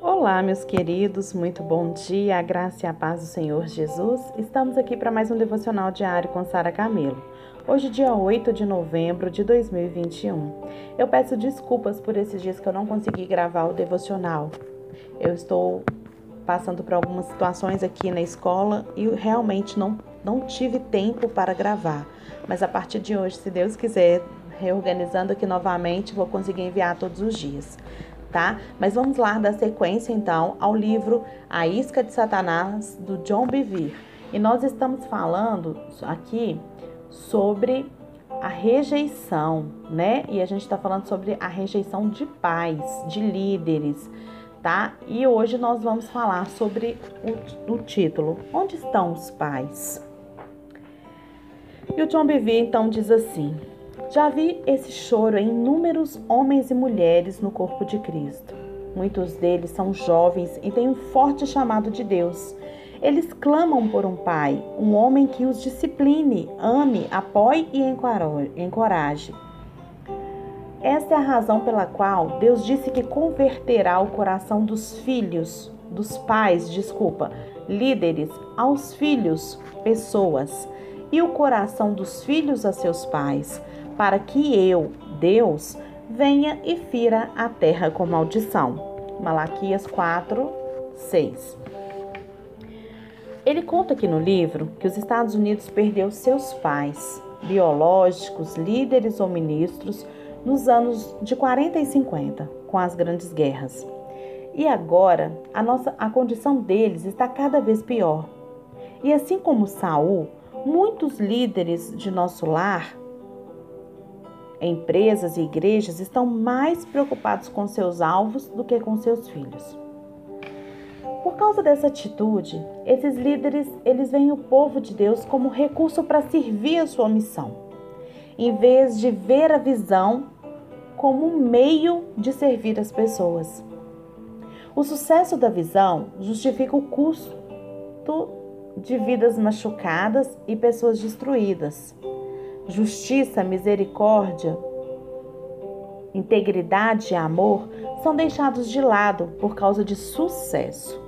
Olá, meus queridos, muito bom dia, a graça e a paz do Senhor Jesus. Estamos aqui para mais um devocional diário com Sara Camelo. Hoje, dia 8 de novembro de 2021. Eu peço desculpas por esses dias que eu não consegui gravar o devocional. Eu estou passando por algumas situações aqui na escola e realmente não, não tive tempo para gravar. Mas a partir de hoje, se Deus quiser, reorganizando aqui novamente, vou conseguir enviar todos os dias tá? Mas vamos lá dar sequência então ao livro A Isca de Satanás do John Bevere. E nós estamos falando aqui sobre a rejeição, né? E a gente está falando sobre a rejeição de pais, de líderes, tá? E hoje nós vamos falar sobre o, o título: Onde estão os pais? E o John Bevere então diz assim: já vi esse choro em inúmeros homens e mulheres no corpo de Cristo. Muitos deles são jovens e têm um forte chamado de Deus. Eles clamam por um pai, um homem que os discipline, ame, apoie e encoraje. Esta é a razão pela qual Deus disse que converterá o coração dos filhos, dos pais, desculpa, líderes, aos filhos, pessoas, e o coração dos filhos a seus pais para que eu, Deus, venha e fira a terra com maldição. Malaquias 4, 6. Ele conta aqui no livro que os Estados Unidos perdeu seus pais, biológicos, líderes ou ministros, nos anos de 40 e 50, com as grandes guerras. E agora, a nossa a condição deles está cada vez pior. E assim como Saul, muitos líderes de nosso lar Empresas e igrejas estão mais preocupados com seus alvos do que com seus filhos. Por causa dessa atitude, esses líderes, eles veem o povo de Deus como recurso para servir a sua missão, em vez de ver a visão como um meio de servir as pessoas. O sucesso da visão justifica o custo de vidas machucadas e pessoas destruídas justiça, misericórdia, integridade e amor são deixados de lado por causa de sucesso.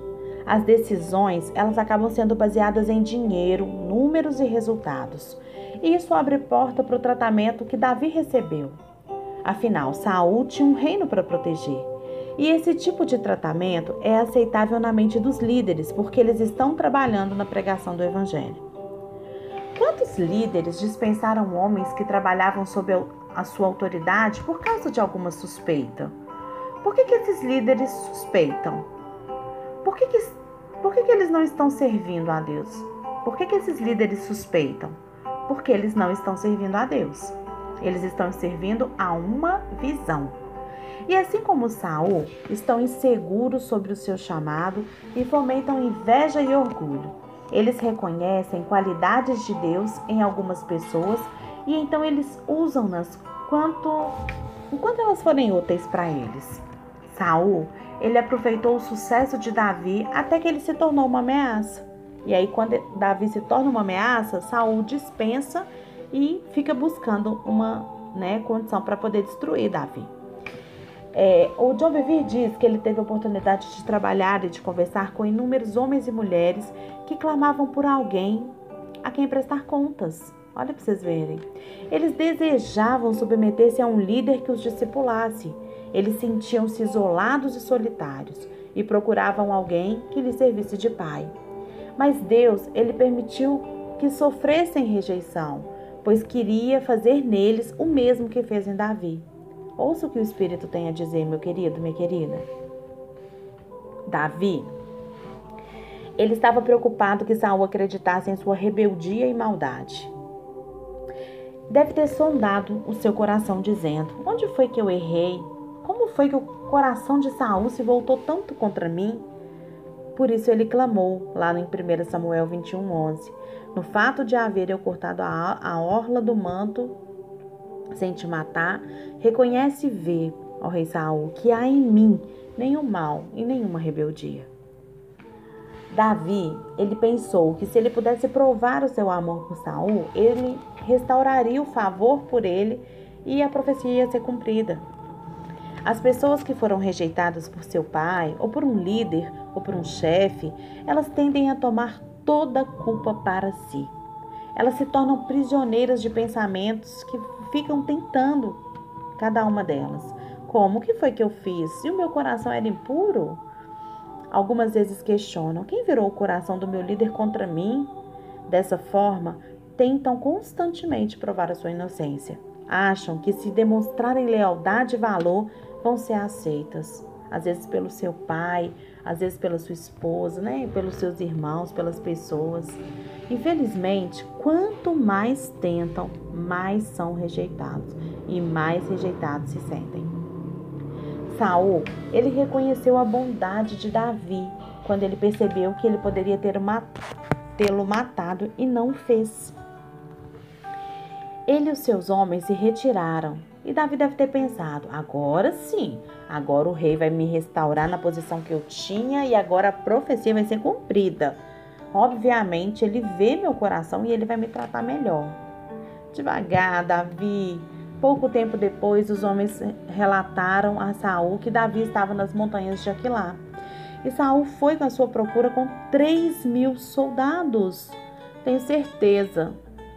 As decisões, elas acabam sendo baseadas em dinheiro, números e resultados. E isso abre porta para o tratamento que Davi recebeu. Afinal, Saul tinha um reino para proteger. E esse tipo de tratamento é aceitável na mente dos líderes, porque eles estão trabalhando na pregação do evangelho. Quantos líderes dispensaram homens que trabalhavam sob a sua autoridade por causa de alguma suspeita? Por que, que esses líderes suspeitam? Por que, que, por que, que eles não estão servindo a Deus? Por que, que esses líderes suspeitam? Porque eles não estão servindo a Deus. Eles estão servindo a uma visão. E assim como Saul, estão inseguros sobre o seu chamado e fomentam inveja e orgulho. Eles reconhecem qualidades de Deus em algumas pessoas e então eles usam-nas quanto enquanto elas forem úteis para eles. Saul, ele aproveitou o sucesso de Davi até que ele se tornou uma ameaça. E aí quando Davi se torna uma ameaça, Saul dispensa e fica buscando uma né, condição para poder destruir Davi. É, o John Bevere diz que ele teve a oportunidade de trabalhar e de conversar com inúmeros homens e mulheres que clamavam por alguém a quem prestar contas. Olha para vocês verem. Eles desejavam submeter-se a um líder que os discipulasse. Eles sentiam-se isolados e solitários e procuravam alguém que lhes servisse de pai. Mas Deus, ele permitiu que sofressem rejeição, pois queria fazer neles o mesmo que fez em Davi. Ouça o que o Espírito tem a dizer, meu querido, minha querida. Davi, ele estava preocupado que Saul acreditasse em sua rebeldia e maldade. Deve ter sondado o seu coração, dizendo: Onde foi que eu errei? Como foi que o coração de Saul se voltou tanto contra mim? Por isso ele clamou, lá em 1 Samuel 21, 11: No fato de haver eu cortado a orla do manto sem te matar, reconhece e vê, ó rei Saul, que há em mim nenhum mal e nenhuma rebeldia. Davi, ele pensou que se ele pudesse provar o seu amor por Saul, ele restauraria o favor por ele e a profecia ia ser cumprida. As pessoas que foram rejeitadas por seu pai, ou por um líder, ou por um chefe, elas tendem a tomar toda a culpa para si. Elas se tornam prisioneiras de pensamentos que ficam tentando cada uma delas. Como que foi que eu fiz? Se o meu coração era impuro? Algumas vezes questionam: quem virou o coração do meu líder contra mim? Dessa forma, tentam constantemente provar a sua inocência. Acham que se demonstrarem lealdade e valor, vão ser aceitas. Às vezes pelo seu pai, às vezes pela sua esposa, né? pelos seus irmãos, pelas pessoas. Infelizmente, quanto mais tentam, mais são rejeitados e mais rejeitados se sentem. Saul, ele reconheceu a bondade de Davi quando ele percebeu que ele poderia ter tê-lo matado e não fez. Ele e os seus homens se retiraram e Davi deve ter pensado: agora sim, agora o rei vai me restaurar na posição que eu tinha e agora a profecia vai ser cumprida. Obviamente, ele vê meu coração e ele vai me tratar melhor. Devagar, Davi, Pouco tempo depois, os homens relataram a Saul que Davi estava nas montanhas de Aquilá. E Saul foi com a sua procura com 3 mil soldados. Tenho certeza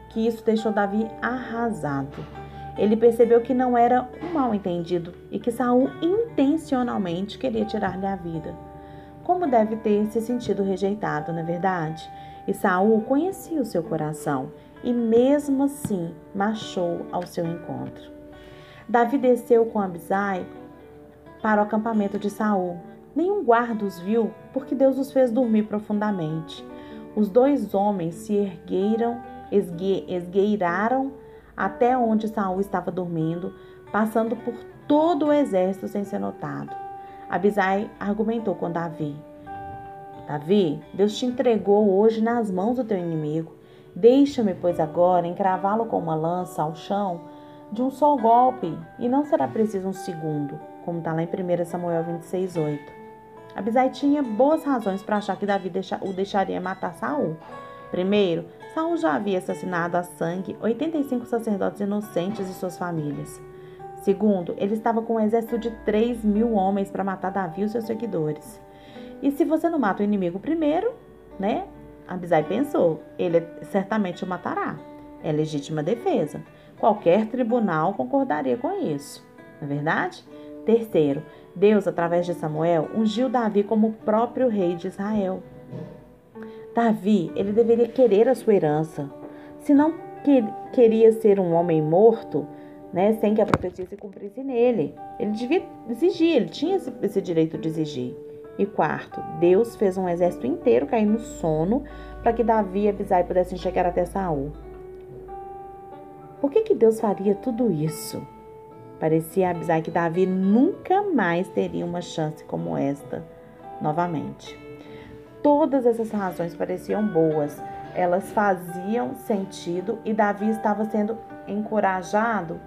que isso deixou Davi arrasado. Ele percebeu que não era um mal entendido e que Saul intencionalmente queria tirar-lhe a vida. Como deve ter se sentido rejeitado, na é verdade? E Saul conhecia o seu coração e mesmo assim marchou ao seu encontro. Davi desceu com Abisai para o acampamento de Saul. Nenhum guarda os viu, porque Deus os fez dormir profundamente. Os dois homens se ergueram, esgue, esgueiraram até onde Saul estava dormindo, passando por todo o exército sem ser notado. Abisai argumentou com Davi: Davi, Deus te entregou hoje nas mãos do teu inimigo. Deixa-me, pois, agora encravá-lo com uma lança ao chão de um só golpe, e não será preciso um segundo, como está lá em 1 Samuel 26, 8. Abisai tinha boas razões para achar que Davi o deixaria matar Saul. Primeiro, Saul já havia assassinado a sangue 85 sacerdotes inocentes e suas famílias. Segundo, ele estava com um exército de 3 mil homens para matar Davi e seus seguidores. E se você não mata o inimigo primeiro, né? Abisai pensou: ele certamente o matará. É legítima defesa. Qualquer tribunal concordaria com isso. Não é verdade? Terceiro, Deus, através de Samuel, ungiu Davi como o próprio rei de Israel. Davi, ele deveria querer a sua herança. Se não que, queria ser um homem morto, né, sem que a profecia se cumprisse nele, ele devia exigir, ele tinha esse, esse direito de exigir. E quarto, Deus fez um exército inteiro cair no sono para que Davi e Abisai pudessem chegar até Saul. Por que, que Deus faria tudo isso? Parecia Abisai que Davi nunca mais teria uma chance como esta novamente. Todas essas razões pareciam boas, elas faziam sentido e Davi estava sendo encorajado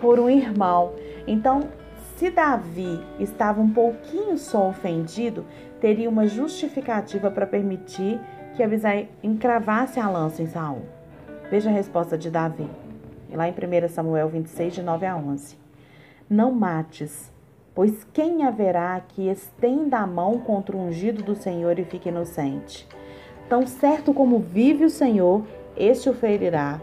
por um irmão. Então, se Davi estava um pouquinho só ofendido, teria uma justificativa para permitir que Abisai encravasse a lança em Saul. Veja a resposta de Davi, lá em 1 Samuel 26, de 9 a 11. Não mates, pois quem haverá que estenda a mão contra o ungido do Senhor e fique inocente? Tão certo como vive o Senhor, este o ferirá,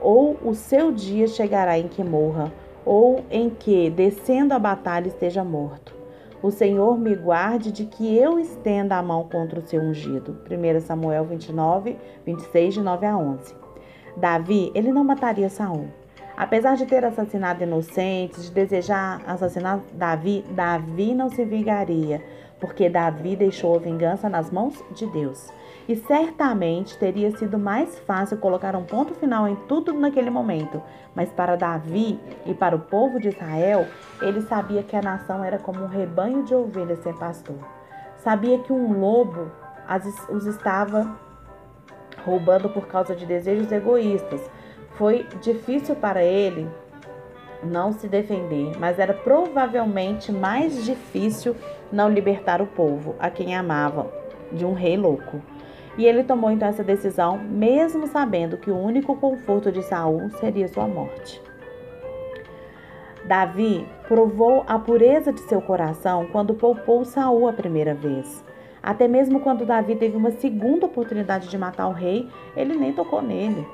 ou o seu dia chegará em que morra, ou em que, descendo a batalha, esteja morto. O Senhor me guarde de que eu estenda a mão contra o seu ungido. 1 Samuel 29, 26, de 9 a 11. Davi, ele não mataria Saul. Apesar de ter assassinado inocentes, de desejar assassinar Davi, Davi não se vingaria, porque Davi deixou a vingança nas mãos de Deus. E certamente teria sido mais fácil colocar um ponto final em tudo naquele momento. Mas para Davi e para o povo de Israel, ele sabia que a nação era como um rebanho de ovelhas sem pastor. Sabia que um lobo os estava roubando por causa de desejos egoístas. Foi difícil para ele não se defender, mas era provavelmente mais difícil não libertar o povo, a quem amava, de um rei louco. E ele tomou então essa decisão, mesmo sabendo que o único conforto de Saul seria sua morte. Davi provou a pureza de seu coração quando poupou Saul a primeira vez. Até mesmo quando Davi teve uma segunda oportunidade de matar o rei, ele nem tocou nele.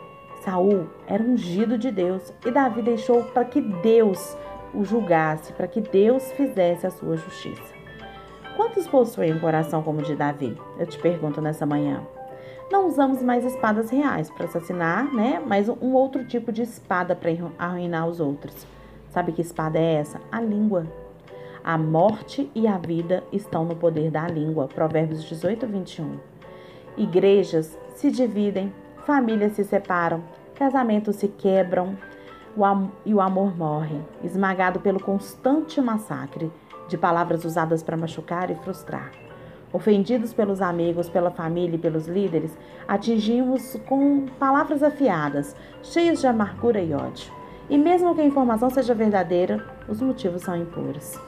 Saul era ungido de Deus e Davi deixou para que Deus o julgasse, para que Deus fizesse a sua justiça. Quantos possuem um coração como o de Davi? Eu te pergunto nessa manhã. Não usamos mais espadas reais para assassinar, né? Mas um outro tipo de espada para arruinar os outros. Sabe que espada é essa? A língua. A morte e a vida estão no poder da língua. Provérbios 18, 21. Igrejas se dividem, famílias se separam, casamentos se quebram e o amor morre, esmagado pelo constante massacre de palavras usadas para machucar e frustrar. Ofendidos pelos amigos, pela família e pelos líderes, atingimos com palavras afiadas, cheias de amargura e ódio. E mesmo que a informação seja verdadeira, os motivos são impuros.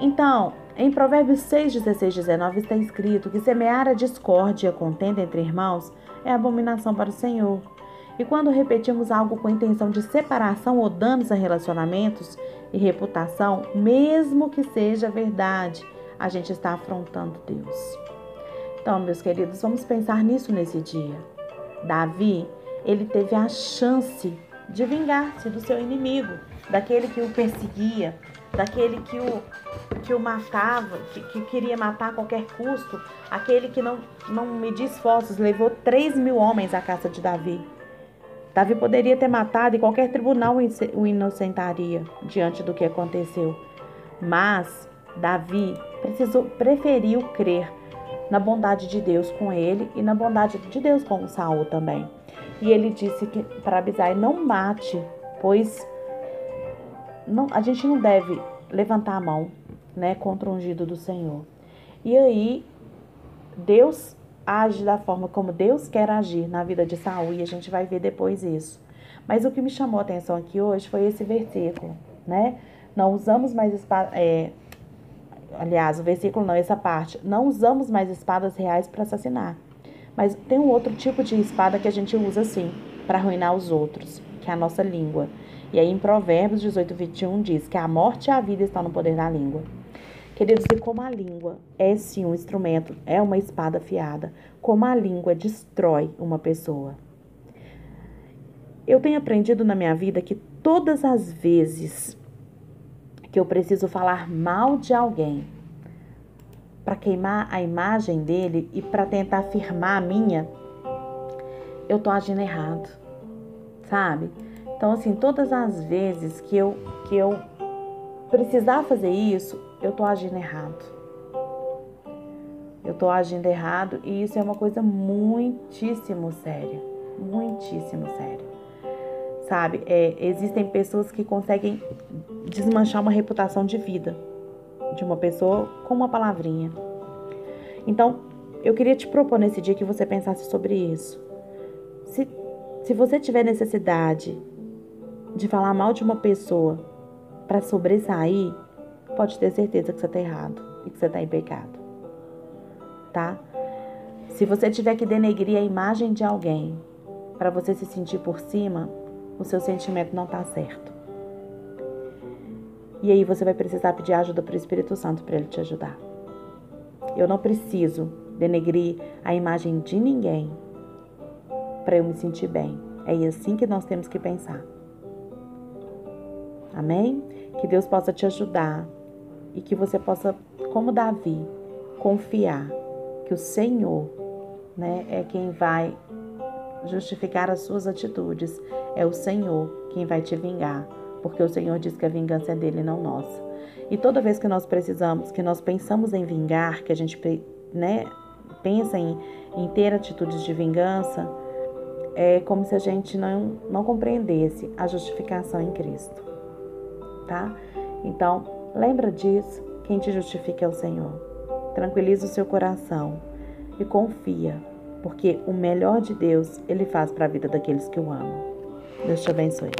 Então, em Provérbios 6, 16 19 está escrito que semear a discórdia contenda entre irmãos é abominação para o Senhor. E quando repetimos algo com intenção de separação ou danos a relacionamentos e reputação, mesmo que seja verdade, a gente está afrontando Deus. Então, meus queridos, vamos pensar nisso nesse dia. Davi, ele teve a chance de vingar-se do seu inimigo, daquele que o perseguia, daquele que o, que o matava, que, que queria matar a qualquer custo, aquele que não, não media esforços, levou 3 mil homens à caça de Davi. Davi poderia ter matado e qualquer tribunal o inocentaria diante do que aconteceu. Mas Davi precisou, preferiu crer na bondade de Deus com ele e na bondade de Deus com Saul também. E ele disse que para Abisai não mate, pois não, a gente não deve levantar a mão, né, contra o ungido do Senhor. E aí Deus age da forma como Deus quer agir na vida de Saul e a gente vai ver depois isso. Mas o que me chamou a atenção aqui hoje foi esse versículo, né? Não usamos mais espadas. É, aliás, o versículo não, essa parte. Não usamos mais espadas reais para assassinar. Mas tem um outro tipo de espada que a gente usa assim, para arruinar os outros, que é a nossa língua. E aí em Provérbios 18, 21 diz que a morte e a vida estão no poder da língua. Queridos, e como a língua é sim um instrumento, é uma espada afiada, como a língua destrói uma pessoa. Eu tenho aprendido na minha vida que todas as vezes que eu preciso falar mal de alguém, para queimar a imagem dele e para tentar afirmar a minha, eu tô agindo errado, sabe? Então, assim, todas as vezes que eu, que eu precisar fazer isso, eu tô agindo errado. Eu tô agindo errado e isso é uma coisa muitíssimo séria. Muitíssimo séria. Sabe? É, existem pessoas que conseguem desmanchar uma reputação de vida de uma pessoa com uma palavrinha. Então, eu queria te propor nesse dia que você pensasse sobre isso. Se, se você tiver necessidade de falar mal de uma pessoa para sobressair, pode ter certeza que você está errado e que você está em pecado. Tá? Se você tiver que denegrir a imagem de alguém para você se sentir por cima, o seu sentimento não está certo. E aí você vai precisar pedir ajuda para o Espírito Santo para ele te ajudar. Eu não preciso denegrir a imagem de ninguém para eu me sentir bem. É assim que nós temos que pensar. Amém? Que Deus possa te ajudar e que você possa, como Davi, confiar que o Senhor, né, é quem vai justificar as suas atitudes, é o Senhor quem vai te vingar porque o Senhor diz que a vingança é dele não nossa. E toda vez que nós precisamos, que nós pensamos em vingar, que a gente né, pensa em, em ter atitudes de vingança, é como se a gente não, não compreendesse a justificação em Cristo. Tá? Então, lembra disso, quem te justifica é o Senhor. Tranquiliza o seu coração e confia, porque o melhor de Deus ele faz para a vida daqueles que o amam. Deus te abençoe.